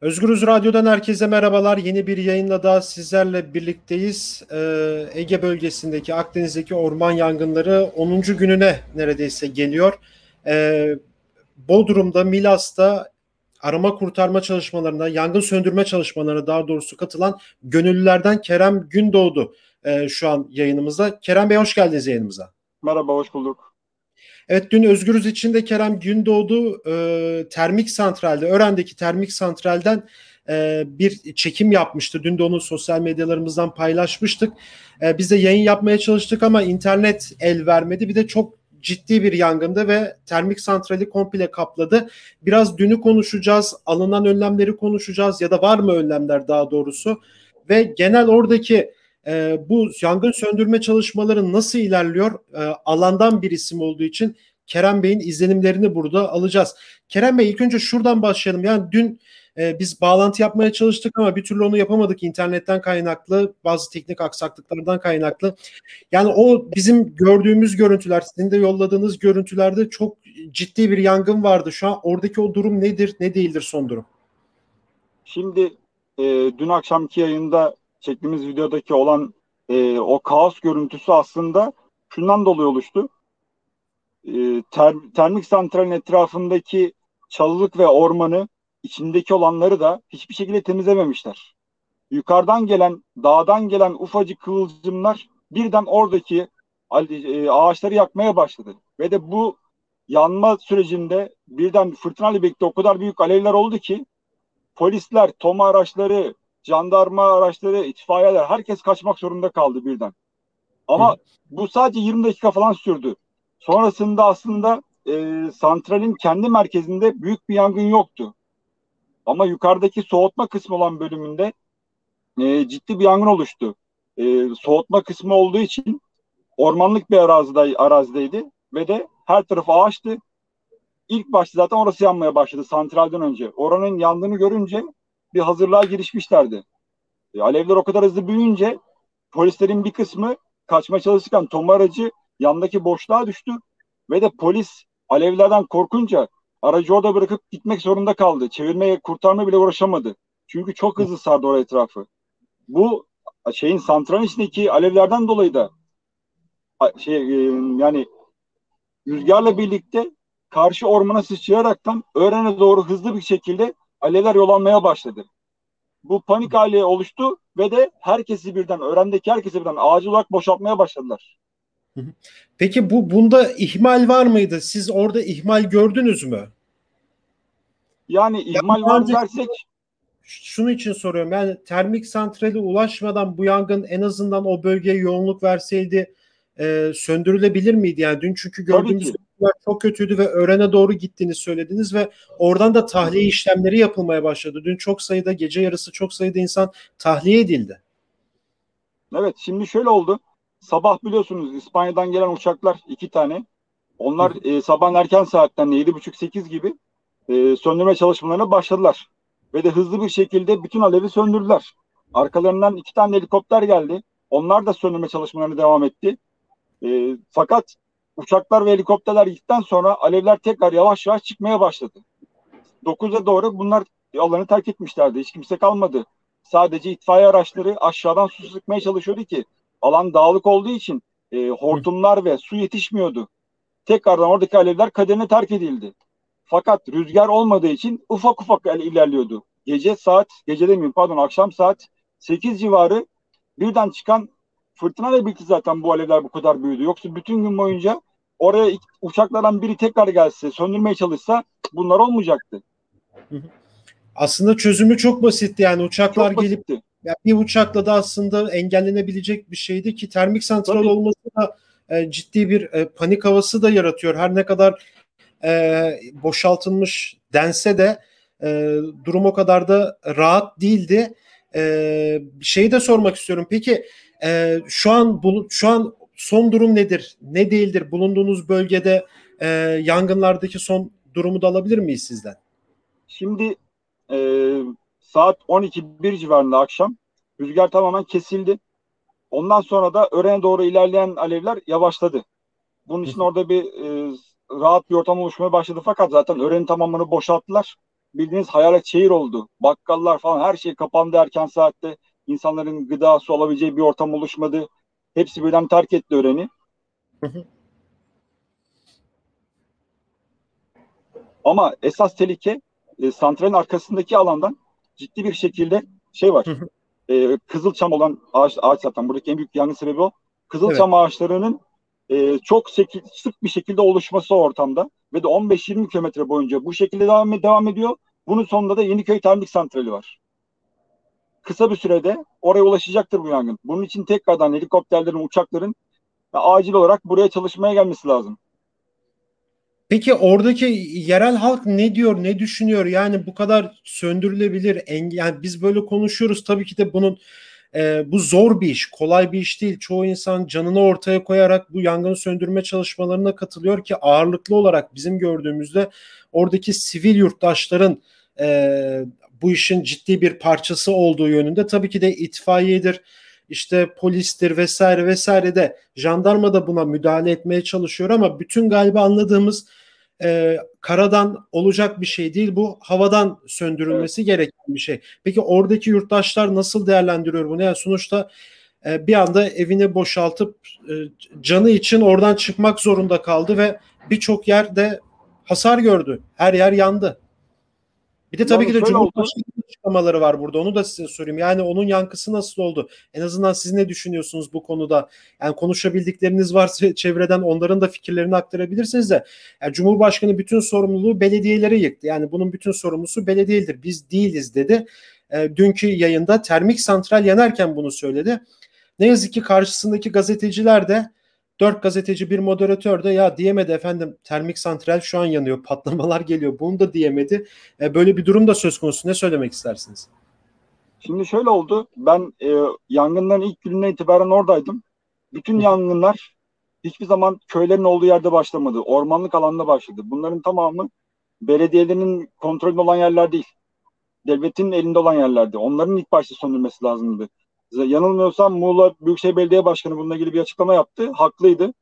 Özgürüz Radyo'dan herkese merhabalar. Yeni bir yayınla daha sizlerle birlikteyiz. Ee, Ege bölgesindeki, Akdeniz'deki orman yangınları 10. gününe neredeyse geliyor. Ee, Bodrum'da, Milas'ta arama kurtarma çalışmalarına, yangın söndürme çalışmalarına daha doğrusu katılan gönüllülerden Kerem Gündoğdu e, şu an yayınımızda. Kerem Bey hoş geldiniz yayınımıza. Merhaba, hoş bulduk. Evet dün Özgürüz için de Kerem Gündoğdu e, termik santralde, Ören'deki termik santralden e, bir çekim yapmıştı. Dün de onu sosyal medyalarımızdan paylaşmıştık. E, biz de yayın yapmaya çalıştık ama internet el vermedi. Bir de çok ciddi bir yangında ve termik santrali komple kapladı. Biraz dünü konuşacağız, alınan önlemleri konuşacağız ya da var mı önlemler daha doğrusu ve genel oradaki e, bu yangın söndürme çalışmaları nasıl ilerliyor? E, alandan bir isim olduğu için Kerem Bey'in izlenimlerini burada alacağız. Kerem Bey ilk önce şuradan başlayalım. Yani dün e, biz bağlantı yapmaya çalıştık ama bir türlü onu yapamadık internetten kaynaklı, bazı teknik aksaklıklardan kaynaklı. Yani o bizim gördüğümüz görüntüler, sizin de yolladığınız görüntülerde çok ciddi bir yangın vardı. Şu an oradaki o durum nedir, ne değildir son durum? Şimdi e, dün akşamki yayında çektiğimiz videodaki olan e, o kaos görüntüsü aslında şundan dolayı oluştu. E, ter, termik santralin etrafındaki çalılık ve ormanı içindeki olanları da hiçbir şekilde temizlememişler. Yukarıdan gelen, dağdan gelen ufacık kıvılcımlar birden oradaki e, ağaçları yakmaya başladı. Ve de bu yanma sürecinde birden fırtınayla birlikte o kadar büyük alevler oldu ki polisler, toma araçları, jandarma araçları, itfaiyeler herkes kaçmak zorunda kaldı birden. Ama Hı. bu sadece 20 dakika falan sürdü. Sonrasında aslında e, santralin kendi merkezinde büyük bir yangın yoktu. Ama yukarıdaki soğutma kısmı olan bölümünde e, ciddi bir yangın oluştu. E, soğutma kısmı olduğu için ormanlık bir arazide, arazideydi ve de her tarafı ağaçtı. İlk başta zaten orası yanmaya başladı santralden önce. Oranın yandığını görünce bir hazırlığa girişmişlerdi. E, alevler o kadar hızlı büyüyünce polislerin bir kısmı kaçmaya çalışırken tom aracı yandaki boşluğa düştü ve de polis alevlerden korkunca aracı orada bırakıp gitmek zorunda kaldı. Çevirmeye, kurtarmaya bile uğraşamadı. Çünkü çok hızlı sardı oraya etrafı. Bu şeyin santralin içindeki alevlerden dolayı da şey e, yani rüzgarla birlikte karşı ormana sıçrayaraktan öğrene doğru hızlı bir şekilde alevler yol almaya başladı. Bu panik hali oluştu ve de herkesi birden, öğrendeki herkesi birden acil olarak boşaltmaya başladılar. Peki bu bunda ihmal var mıydı? Siz orada ihmal gördünüz mü? Yani ihmal var dersek şunu için soruyorum. Yani termik santrali ulaşmadan bu yangın en azından o bölgeye yoğunluk verseydi e, söndürülebilir miydi? Yani dün çünkü gördüğümüz çok kötüydü ve öğrene doğru gittiğini söylediniz ve oradan da tahliye işlemleri yapılmaya başladı. Dün çok sayıda gece yarısı çok sayıda insan tahliye edildi. Evet şimdi şöyle oldu. Sabah biliyorsunuz İspanya'dan gelen uçaklar iki tane. Onlar e, sabah erken saatten yedi buçuk sekiz gibi e, söndürme çalışmalarına başladılar. Ve de hızlı bir şekilde bütün alevi söndürdüler. Arkalarından iki tane helikopter geldi. Onlar da söndürme çalışmalarına devam etti. E, fakat uçaklar ve helikopterler gittikten sonra alevler tekrar yavaş yavaş çıkmaya başladı. 9'a doğru bunlar alanı terk etmişlerdi. Hiç kimse kalmadı. Sadece itfaiye araçları aşağıdan su sıkmaya çalışıyordu ki alan dağlık olduğu için e, hortumlar ve su yetişmiyordu. Tekrardan oradaki alevler kaderine terk edildi. Fakat rüzgar olmadığı için ufak ufak ilerliyordu. Gece saat, gece demeyeyim pardon akşam saat 8 civarı birden çıkan fırtına ve birlikte zaten bu alevler bu kadar büyüdü. Yoksa bütün gün boyunca oraya uçaklardan biri tekrar gelse, söndürmeye çalışsa bunlar olmayacaktı. Aslında çözümü çok basitti yani uçaklar çok gelip yani bir uçakla da aslında engellenebilecek bir şeydi ki termik santral Tabii. olması da e, ciddi bir e, panik havası da yaratıyor. Her ne kadar e, boşaltılmış dense de e, durum o kadar da rahat değildi. E, şeyi de sormak istiyorum. Peki e, şu an bu, şu an son durum nedir? Ne değildir? Bulunduğunuz bölgede e, yangınlardaki son durumu da alabilir miyiz sizden? Şimdi e, saat 12-1 civarında akşam rüzgar tamamen kesildi. Ondan sonra da Ören'e doğru ilerleyen alevler yavaşladı. Bunun için orada bir e, rahat bir ortam oluşmaya başladı fakat zaten Ören'in tamamını boşalttılar. bildiğiniz hayalet şehir oldu. Bakkallar falan her şey kapandı erken saatte. İnsanların gıdası olabileceği bir ortam oluşmadı. Hepsi birden terk etti öğreni. Ama esas tehlike e, santralin arkasındaki alandan ciddi bir şekilde şey var. e, kızılçam olan ağaç, ağaç zaten buradaki en büyük yangın sebebi o. Kızılçam evet. ağaçlarının e, çok sekil, sık bir şekilde oluşması ortamda ve de 15-20 kilometre boyunca bu şekilde devam, devam ediyor. Bunun sonunda da Yeniköy Termik Santrali var. Kısa bir sürede oraya ulaşacaktır bu yangın. Bunun için tekrardan helikopterlerin, uçakların acil olarak buraya çalışmaya gelmesi lazım. Peki oradaki yerel halk ne diyor, ne düşünüyor? Yani bu kadar söndürülebilir. Yani biz böyle konuşuyoruz. Tabii ki de bunun e, bu zor bir iş, kolay bir iş değil. Çoğu insan canını ortaya koyarak bu yangın söndürme çalışmalarına katılıyor ki ağırlıklı olarak bizim gördüğümüzde oradaki sivil yurttaşların e, bu işin ciddi bir parçası olduğu yönünde. Tabii ki de itfaiyedir, işte polistir vesaire vesaire de jandarma da buna müdahale etmeye çalışıyor ama bütün galiba anladığımız e, karadan olacak bir şey değil bu havadan söndürülmesi evet. gereken bir şey. Peki oradaki yurttaşlar nasıl değerlendiriyor bunu? Yani sonuçta e, bir anda evini boşaltıp e, canı için oradan çıkmak zorunda kaldı ve birçok yerde hasar gördü. Her yer yandı. Bir de tabii yani ki de Cumhurbaşkanı açıklamaları var burada. Onu da size sorayım. Yani onun yankısı nasıl oldu? En azından siz ne düşünüyorsunuz bu konuda? Yani konuşabildikleriniz varsa çevreden onların da fikirlerini aktarabilirsiniz de. Yani Cumhurbaşkanı bütün sorumluluğu belediyelere yıktı. Yani bunun bütün sorumlusu belediyedir. Biz değiliz dedi. E, dünkü yayında termik santral yanarken bunu söyledi. Ne yazık ki karşısındaki gazeteciler de Dört gazeteci bir moderatör de ya diyemedi efendim termik santral şu an yanıyor patlamalar geliyor bunu da diyemedi. E, böyle bir durum da söz konusu ne söylemek istersiniz? Şimdi şöyle oldu ben e, yangından ilk gününden itibaren oradaydım. Bütün yangınlar hiçbir zaman köylerin olduğu yerde başlamadı. Ormanlık alanda başladı. Bunların tamamı belediyelerin kontrolünde olan yerler değil. Devletin elinde olan yerlerdi. Onların ilk başta söndürmesi lazımdı. Yanılmıyorsam Muğla Büyükşehir Belediye Başkanı bununla ilgili bir açıklama yaptı. Haklıydı.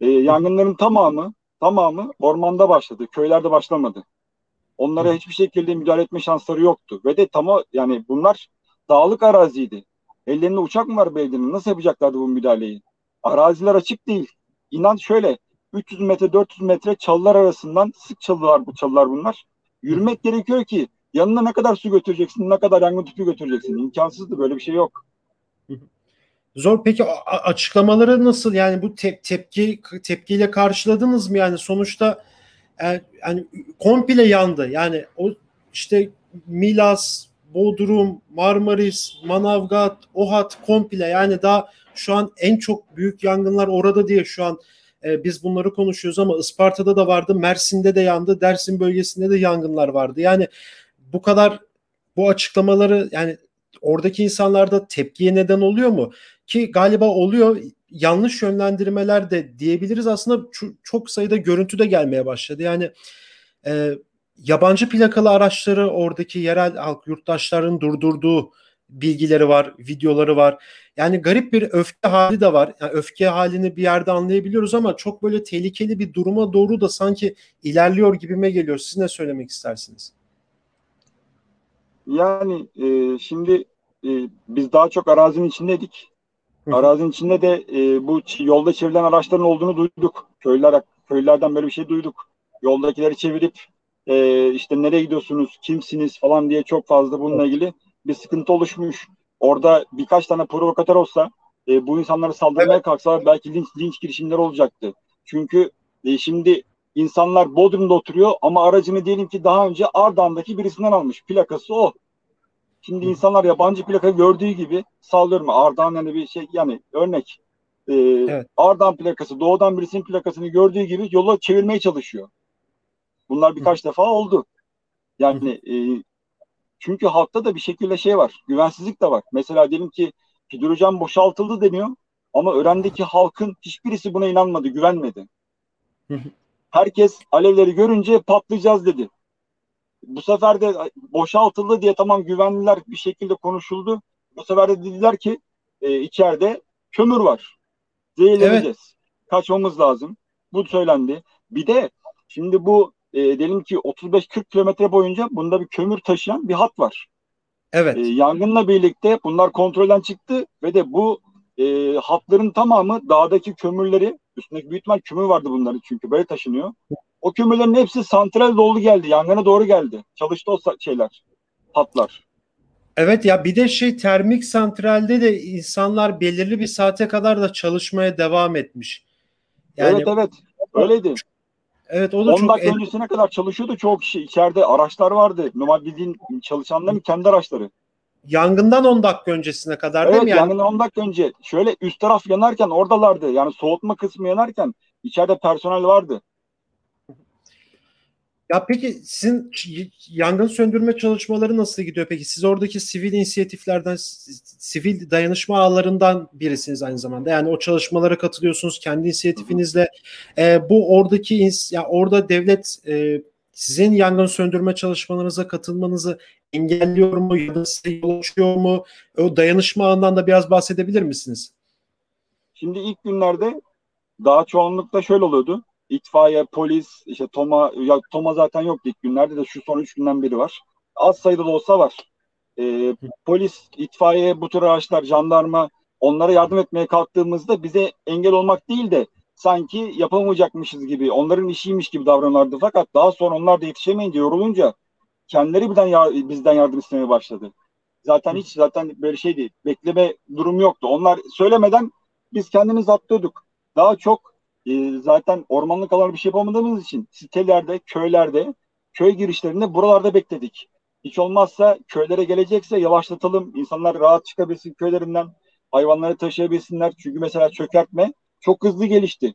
E, yangınların tamamı tamamı ormanda başladı. Köylerde başlamadı. Onlara hiçbir şekilde müdahale etme şansları yoktu. Ve de tam yani bunlar dağlık araziydi. Ellerinde uçak mı var belediyenin? Nasıl yapacaklardı bu müdahaleyi? Araziler açık değil. İnan şöyle 300 metre 400 metre çalılar arasından sık çalılar bu çalılar bunlar. Yürümek gerekiyor ki yanına ne kadar su götüreceksin, ne kadar yangın tüpü götüreceksin. İmkansızdı böyle bir şey yok. Zor. Peki açıklamaları nasıl? Yani bu te- tepki tepkiyle karşıladınız mı? Yani sonuçta e, yani komple yandı. Yani o işte Milas, Bodrum, Marmaris, Manavgat, Ohat komple yani daha şu an en çok büyük yangınlar orada diye şu an e, biz bunları konuşuyoruz ama Isparta'da da vardı, Mersin'de de yandı, Dersim bölgesinde de yangınlar vardı. Yani bu kadar bu açıklamaları yani oradaki insanlarda tepkiye neden oluyor mu? Ki galiba oluyor. Yanlış yönlendirmeler de diyebiliriz. Aslında çok sayıda görüntü de gelmeye başladı. Yani e, yabancı plakalı araçları oradaki yerel halk yurttaşların durdurduğu bilgileri var, videoları var. Yani garip bir öfke hali de var. Yani öfke halini bir yerde anlayabiliyoruz ama çok böyle tehlikeli bir duruma doğru da sanki ilerliyor gibime geliyor. Siz ne söylemek istersiniz? Yani e, şimdi e, biz daha çok arazinin içindeydik. Arazinin içinde de e, bu yolda çevrilen araçların olduğunu duyduk. Köylüler, köylülerden böyle bir şey duyduk. Yoldakileri çevirip e, işte nereye gidiyorsunuz, kimsiniz falan diye çok fazla bununla ilgili bir sıkıntı oluşmuş. Orada birkaç tane provokatör olsa e, bu insanları saldırmaya evet. kalksalar belki linç, linç girişimleri olacaktı. Çünkü e, şimdi insanlar Bodrum'da oturuyor ama aracını diyelim ki daha önce Ardahan'daki birisinden almış. Plakası o. Şimdi insanlar yabancı plaka gördüğü gibi sallıyorum Ardahan yani bir şey yani örnek e, evet. Ardahan plakası doğudan birisinin plakasını gördüğü gibi yola çevirmeye çalışıyor. Bunlar birkaç Hı. defa oldu. Yani e, çünkü halkta da bir şekilde şey var. Güvensizlik de var. Mesela diyelim ki hidrojen boşaltıldı deniyor ama öğrendeki halkın hiçbirisi buna inanmadı, güvenmedi. Herkes alevleri görünce patlayacağız dedi. Bu sefer de boşaltıldı diye tamam güvenliler bir şekilde konuşuldu. Bu sefer de dediler ki e, içeride kömür var. Zehirleneceğiz. Evet. Kaçmamız lazım. Bu söylendi. Bir de şimdi bu e, diyelim ki 35-40 kilometre boyunca bunda bir kömür taşıyan bir hat var. Evet. E, yangınla birlikte bunlar kontrolden çıktı ve de bu e, hatların tamamı dağdaki kömürleri üstündeki büyük ihtimal kömür vardı bunların çünkü böyle taşınıyor. O kömürlerin hepsi santral dolu geldi. Yangına doğru geldi. Çalıştı o şeyler. Hatlar. Evet ya bir de şey termik santralde de insanlar belirli bir saate kadar da çalışmaya devam etmiş. Yani, evet evet öyleydi. Evet o da 10 çok dakika öncesine kadar çalışıyordu çok kişi. İçeride araçlar vardı. Normal bildiğin çalışanların kendi araçları. Yangından 10 dakika öncesine kadar evet, değil mi? Yani? Yangından 10 dakika önce. Şöyle üst taraf yanarken oradalardı. Yani soğutma kısmı yanarken içeride personel vardı. Ya peki sizin yangın söndürme çalışmaları nasıl gidiyor peki? Siz oradaki sivil inisiyatiflerden, sivil dayanışma ağlarından birisiniz aynı zamanda. Yani o çalışmalara katılıyorsunuz kendi inisiyatifinizle. E, bu oradaki ya orada devlet e, sizin yangın söndürme çalışmalarınıza katılmanızı engelliyor mu ya da size yol açıyor mu? O dayanışma ağından da biraz bahsedebilir misiniz? Şimdi ilk günlerde daha çoğunlukla şöyle oluyordu itfaiye, polis, işte Toma, ya Toma zaten yok ilk günlerde de şu son üç günden biri var. Az sayıda da olsa var. E, polis, itfaiye, bu tür araçlar, jandarma onlara yardım etmeye kalktığımızda bize engel olmak değil de sanki yapamayacakmışız gibi, onların işiymiş gibi davranırlardı. Fakat daha sonra onlar da yetişemeyince, yorulunca kendileri birden ya, bizden yardım istemeye başladı. Zaten hiç zaten böyle şey değil. Bekleme durum yoktu. Onlar söylemeden biz kendimiz atlıyorduk. Daha çok e, zaten ormanlık alanı bir şey yapamadığımız için sitelerde, köylerde, köy girişlerinde buralarda bekledik. Hiç olmazsa köylere gelecekse yavaşlatalım. İnsanlar rahat çıkabilsin köylerinden. Hayvanları taşıyabilsinler. Çünkü mesela çökertme çok hızlı gelişti.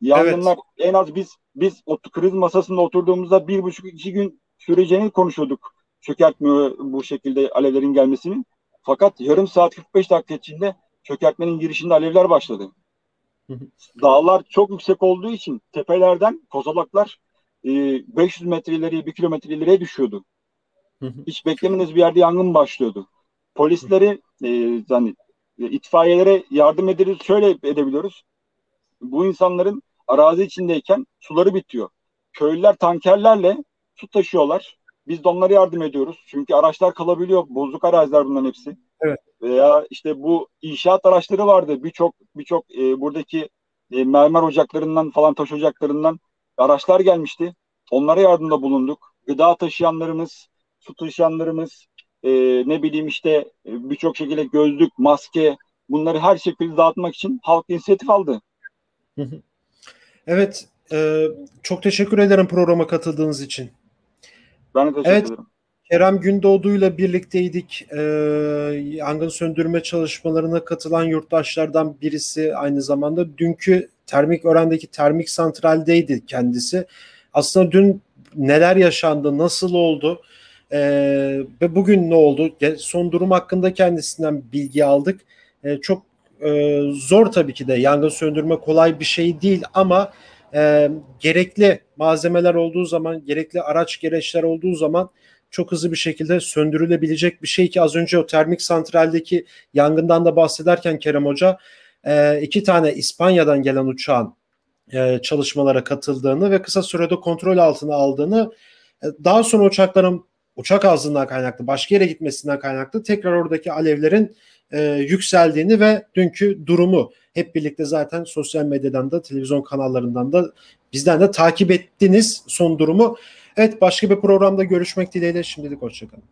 Yangınlar evet. en az biz biz o kriz masasında oturduğumuzda bir buçuk iki gün süreceğini konuşuyorduk. Çökertme bu şekilde alevlerin gelmesini. Fakat yarım saat 45 dakika içinde çökertmenin girişinde alevler başladı. Dağlar çok yüksek olduğu için tepelerden kozalaklar e, 500 metre ileri, 1 kilometre ileriye düşüyordu. Hiç beklemediğiniz bir yerde yangın başlıyordu. Polisleri e, yani e, itfaiyelere yardım ederiz. Şöyle edebiliyoruz. Bu insanların arazi içindeyken suları bitiyor. Köylüler tankerlerle su taşıyorlar. Biz de onlara yardım ediyoruz. Çünkü araçlar kalabiliyor. Bozuk araziler bunların hepsi. Evet. Veya işte bu inşaat araçları vardı. Birçok birçok e, buradaki e, mermer ocaklarından falan taş ocaklarından araçlar gelmişti. Onlara yardımda bulunduk. Gıda taşıyanlarımız, su taşıyanlarımız, e, ne bileyim işte e, birçok şekilde gözlük, maske bunları her şekilde dağıtmak için halk inisiyatif aldı. Evet, e, çok teşekkür ederim programa katıldığınız için. Ben de teşekkür evet. ederim. Kerem Gündoğdu'yla birlikteydik. Ee, yangın söndürme çalışmalarına katılan yurttaşlardan birisi aynı zamanda. Dünkü termik öğrendeki termik santraldeydi kendisi. Aslında dün neler yaşandı, nasıl oldu ee, ve bugün ne oldu? Son durum hakkında kendisinden bilgi aldık. Ee, çok e, zor tabii ki de yangın söndürme kolay bir şey değil ama e, gerekli malzemeler olduğu zaman, gerekli araç gereçler olduğu zaman çok hızlı bir şekilde söndürülebilecek bir şey ki az önce o termik santraldeki yangından da bahsederken Kerem Hoca e, iki tane İspanya'dan gelen uçağın e, çalışmalara katıldığını ve kısa sürede kontrol altına aldığını e, daha sonra uçakların uçak ağzından kaynaklı başka yere gitmesinden kaynaklı tekrar oradaki alevlerin yükseldiğini ve dünkü durumu hep birlikte zaten sosyal medyadan da televizyon kanallarından da bizden de takip ettiniz son durumu. Evet başka bir programda görüşmek dileğiyle şimdilik hoşçakalın.